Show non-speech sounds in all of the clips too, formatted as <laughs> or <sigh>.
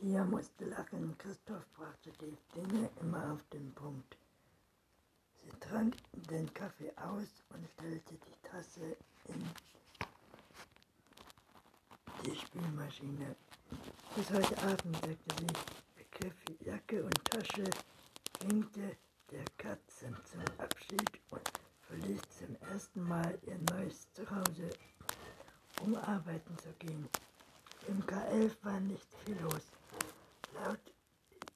Pia musste lachen, Christoph brachte die Dinge immer auf den Punkt. Sie trank den Kaffee aus und stellte die Tasse in die Spülmaschine. Bis heute Abend sagte sie, ergriff Jacke und Tasche, winkte der Katze zum Abschied und verließ zum ersten Mal ihr neues Zuhause, um arbeiten zu gehen. Im K11 war nicht viel los. Laut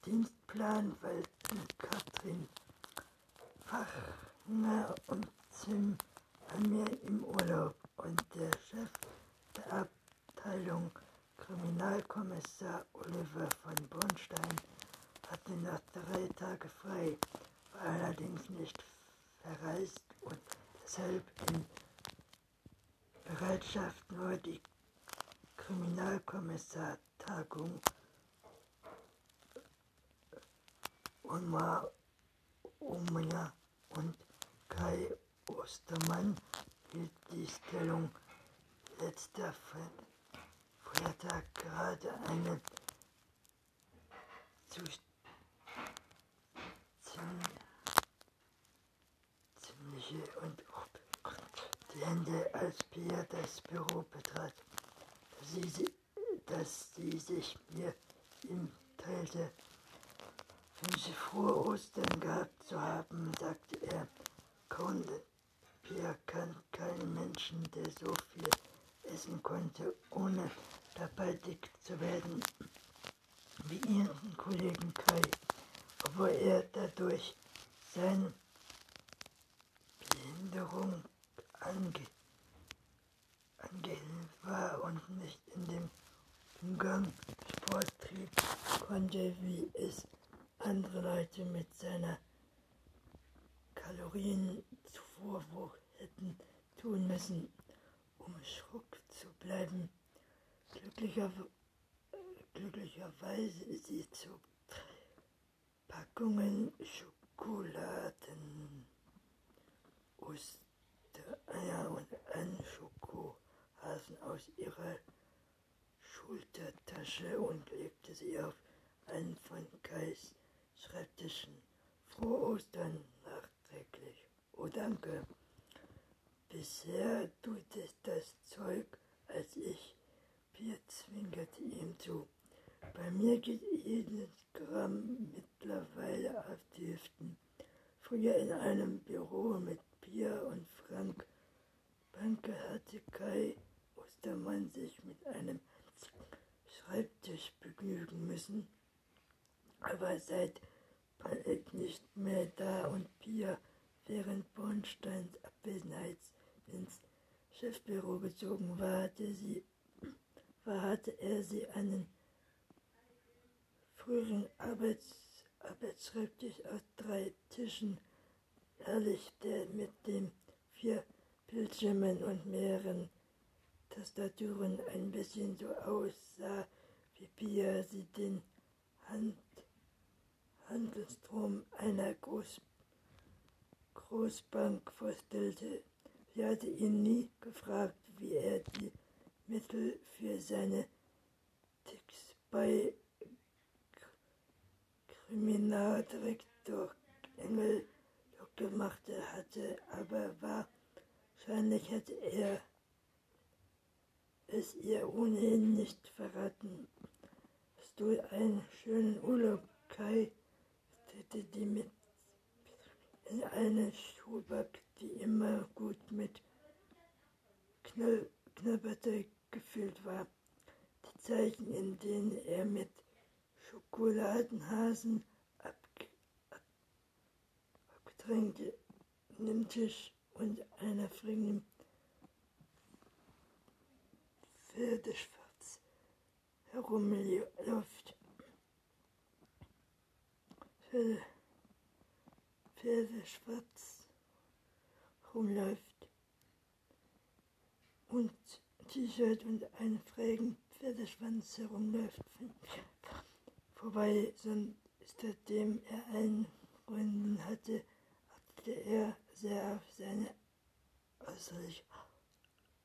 Dienstplan wollten Katrin Fachner und Zim bei mir im Urlaub und der Chef der Abteilung Kriminalkommissar Oliver von Bornstein hatte nach drei Tagen frei, war allerdings nicht verreist und deshalb in Bereitschaft nur die Kriminalkommissar-Tagung Omar Omia und Kai Ostermann hielt die Stellung letzter Freitag gerade eine ziemliche und Blende, als Pia das Büro betrat, dass sie, dass sie sich mir ihm teilte. Wünsche frohe Ostern gehabt zu haben, sagte er. Conde, Pia kann keinen Menschen, der so viel essen konnte, ohne dabei dick zu werden, wie ihren Kollegen Kai, obwohl er dadurch seine Behinderung ange angehend war und nicht in dem Umgang Sport trieb, konnte, wie es andere Leute mit seiner Kalorienzufuhr hätten tun müssen, um schruck zu bleiben. Glücklicher, glücklicherweise sie zog Packungen Schokoladen, Ostereier und einen Schokohasen aus ihrer Schultertasche und legte sie auf einen von Kais Schreibtischen. Frohe Ostern nachträglich. Oh danke. Bisher tut es das Zeug als ich. Bier zwinkerte ihm zu. Bei mir geht jedes Gramm mittlerweile auf die Hüften. Früher in einem Büro mit Pia und Frank Banke hatte Kai Ostermann sich mit einem Schreibtisch begnügen müssen. Aber seit Palek nicht mehr da und Pia während Bornsteins Abwesenheit ins Chefbüro gezogen war, hatte, sie, war, hatte er sie einen früheren Arbeits, Arbeitsschreibtisch aus drei Tischen der mit dem vier Bildschirmen und mehreren Tastaturen ein bisschen so aussah, wie Pia sie den Hand Handelsstrom einer Groß Großbank vorstellte. Sie hatte ihn nie gefragt, wie er die Mittel für seine Ticks bei Kriminaldirektor Engel gemacht hatte, aber wahrscheinlich hätte er es ihr ohnehin nicht verraten. Hast du einen schönen Urlaub, Kai? Hätte die mit in eine Schuhback, die immer gut mit Knall, Knabberteig gefüllt war. Die Zeichen, in denen er mit Schokoladenhasen abgetränkte Nimmtisch und einer frischen Pferdeschwarz herumläuft. Pferde, Pferde schwarz rumläuft und T-Shirt und einen frägen Pferdeschwanz herumläuft. Vorbei, seitdem er einen Freundin hatte, achtete er sehr auf seine äußerlich,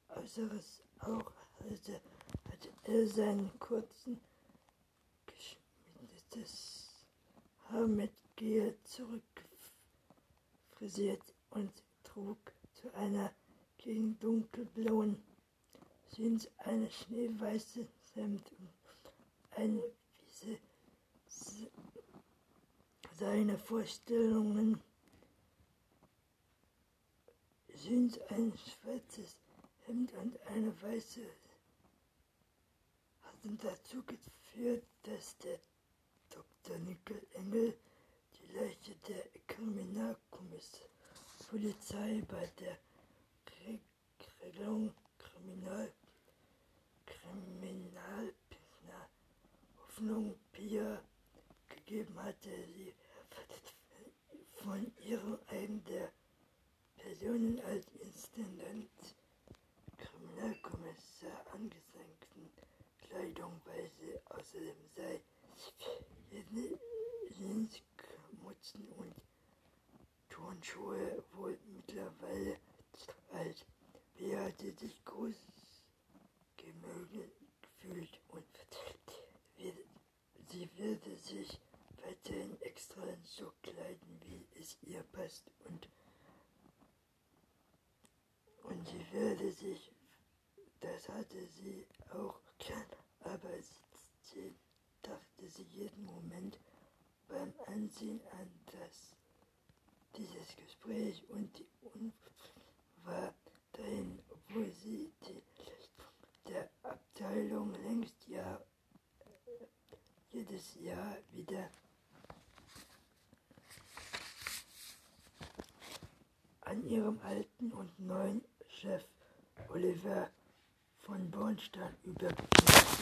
Äußeres auch, hatte, hatte er seinen kurzen, das Haar mit Gel zurückfrisiert und trug zu einer gegen dunkelblauen Jeans eine schneeweiße Hemd und eine Wiese. Seine Vorstellungen sind ein schwarzes Hemd und eine weiße hatten dazu geführt, dass der Dr. Nickel Engel die Leiche der Kriminalpolizei bei der Regelung Kriminal Hoffnung Pia gegeben hatte. Sie <laughs> von ihrem einen der Personen als Turnschuhe wohl mittlerweile alt. Wer hatte sich groß gefühlt und sie würde sich weiterhin extra so kleiden, wie es ihr passt und und sie würde sich, das hatte sie auch gern, aber sie dachte sie jeden Moment beim Ansehen an das, dieses Gespräch und die war dahin, obwohl sie die der Abteilung längst ja jedes Jahr wieder an ihrem alten und neuen Chef Oliver von Bornstein übergeben.